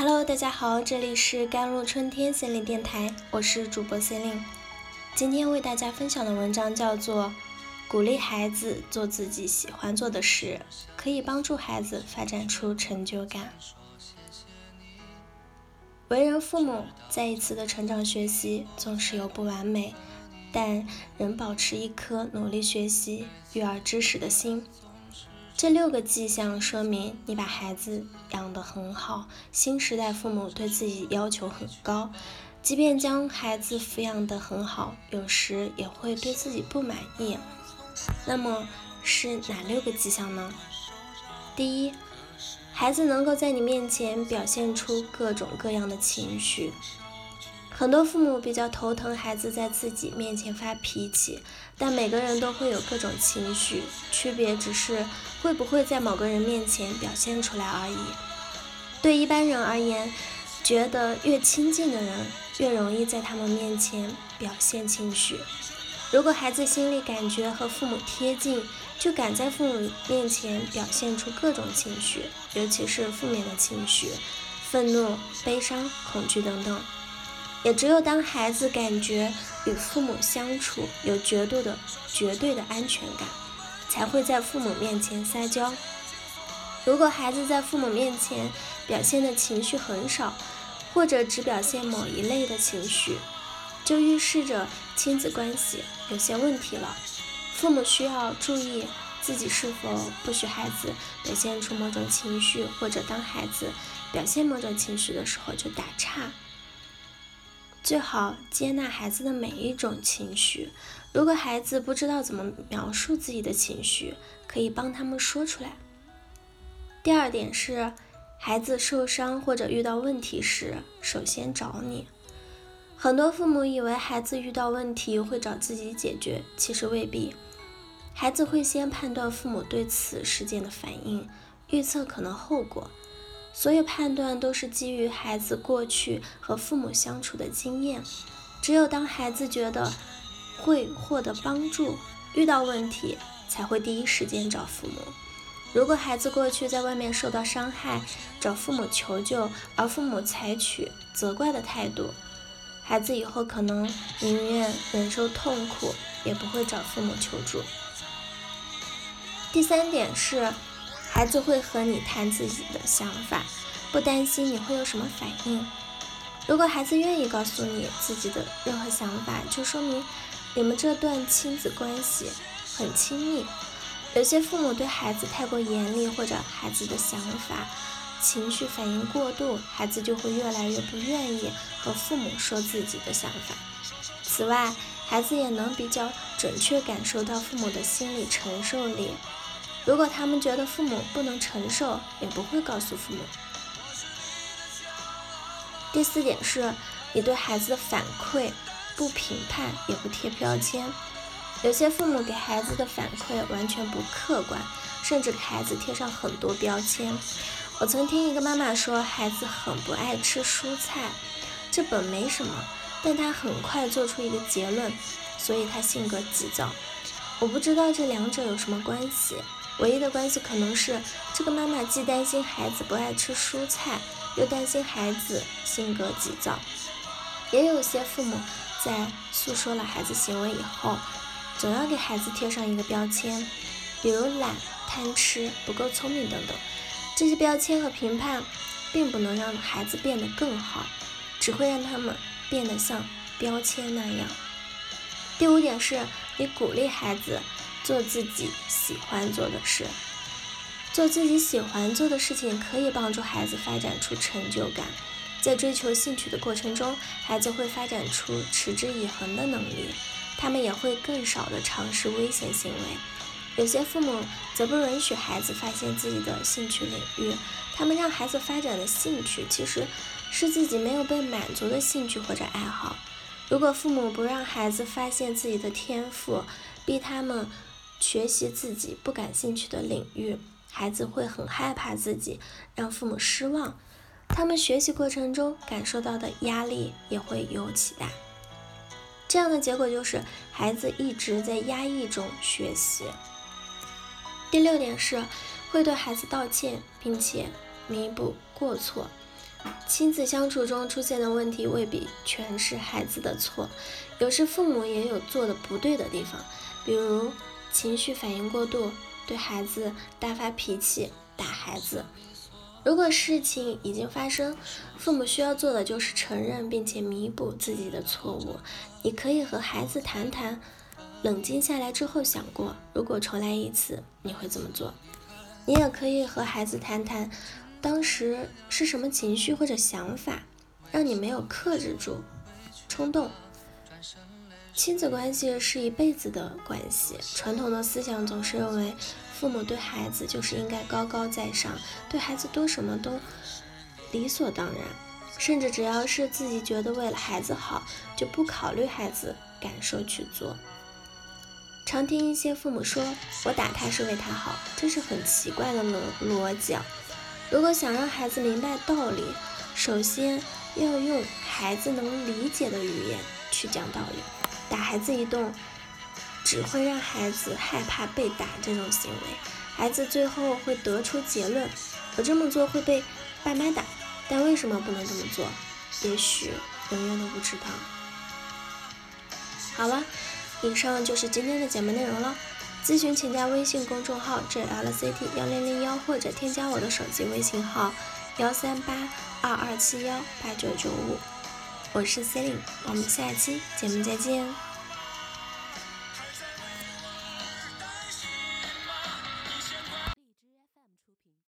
Hello，大家好，这里是甘露春天心灵电台，我是主播 c e l i n e 今天为大家分享的文章叫做《鼓励孩子做自己喜欢做的事，可以帮助孩子发展出成就感》。为人父母，再一次的成长学习，总是有不完美，但仍保持一颗努力学习、育儿知识的心。这六个迹象说明你把孩子养得很好。新时代父母对自己要求很高，即便将孩子抚养得很好，有时也会对自己不满意。那么是哪六个迹象呢？第一。孩子能够在你面前表现出各种各样的情绪，很多父母比较头疼孩子在自己面前发脾气，但每个人都会有各种情绪，区别只是会不会在某个人面前表现出来而已。对一般人而言，觉得越亲近的人越容易在他们面前表现情绪。如果孩子心里感觉和父母贴近，就敢在父母面前表现出各种情绪，尤其是负面的情绪，愤怒、悲伤、恐惧等等。也只有当孩子感觉与父母相处有绝对的、绝对的安全感，才会在父母面前撒娇。如果孩子在父母面前表现的情绪很少，或者只表现某一类的情绪，就预示着亲子关系有些问题了。父母需要注意自己是否不许孩子表现出某种情绪，或者当孩子表现某种情绪的时候就打岔。最好接纳孩子的每一种情绪。如果孩子不知道怎么描述自己的情绪，可以帮他们说出来。第二点是，孩子受伤或者遇到问题时，首先找你。很多父母以为孩子遇到问题会找自己解决，其实未必。孩子会先判断父母对此事件的反应，预测可能后果。所有判断都是基于孩子过去和父母相处的经验。只有当孩子觉得会获得帮助，遇到问题才会第一时间找父母。如果孩子过去在外面受到伤害，找父母求救，而父母采取责怪的态度。孩子以后可能宁愿忍受痛苦，也不会找父母求助。第三点是，孩子会和你谈自己的想法，不担心你会有什么反应。如果孩子愿意告诉你自己的任何想法，就说明你们这段亲子关系很亲密。有些父母对孩子太过严厉，或者孩子的想法。情绪反应过度，孩子就会越来越不愿意和父母说自己的想法。此外，孩子也能比较准确感受到父母的心理承受力。如果他们觉得父母不能承受，也不会告诉父母。第四点是，你对孩子的反馈不评判，也不贴标签。有些父母给孩子的反馈完全不客观，甚至给孩子贴上很多标签。我曾听一个妈妈说，孩子很不爱吃蔬菜，这本没什么，但她很快做出一个结论，所以她性格急躁。我不知道这两者有什么关系，唯一的关系可能是这个妈妈既担心孩子不爱吃蔬菜，又担心孩子性格急躁。也有些父母在诉说了孩子行为以后，总要给孩子贴上一个标签，比如懒、贪吃、不够聪明等等。这些标签和评判，并不能让孩子变得更好，只会让他们变得像标签那样。第五点是，你鼓励孩子做自己喜欢做的事。做自己喜欢做的事情，可以帮助孩子发展出成就感。在追求兴趣的过程中，孩子会发展出持之以恒的能力，他们也会更少的尝试危险行为。有些父母则不允许孩子发现自己的兴趣领域，他们让孩子发展的兴趣其实是自己没有被满足的兴趣或者爱好。如果父母不让孩子发现自己的天赋，逼他们学习自己不感兴趣的领域，孩子会很害怕自己让父母失望，他们学习过程中感受到的压力也会尤其大。这样的结果就是孩子一直在压抑中学习。第六点是，会对孩子道歉，并且弥补过错。亲子相处中出现的问题未必全是孩子的错，有时父母也有做的不对的地方，比如情绪反应过度，对孩子大发脾气，打孩子。如果事情已经发生，父母需要做的就是承认并且弥补自己的错误。你可以和孩子谈谈，冷静下来之后想过，如果重来一次，你会怎么做？你也可以和孩子谈谈，当时是什么情绪或者想法，让你没有克制住冲动。亲子关系是一辈子的关系，传统的思想总是认为。父母对孩子就是应该高高在上，对孩子多什么都理所当然，甚至只要是自己觉得为了孩子好，就不考虑孩子感受去做。常听一些父母说：“我打他是为他好”，这是很奇怪的逻逻辑。如果想让孩子明白道理，首先要用孩子能理解的语言去讲道理。打孩子一顿。只会让孩子害怕被打，这种行为，孩子最后会得出结论：我这么做会被爸妈打。但为什么不能这么做？也许永远都不知道。好了，以上就是今天的节目内容了。咨询请加微信公众号 jlct 幺零零幺，或者添加我的手机微信号幺三八二二七幺八九九五。我是 Celine，我们下期节目再见。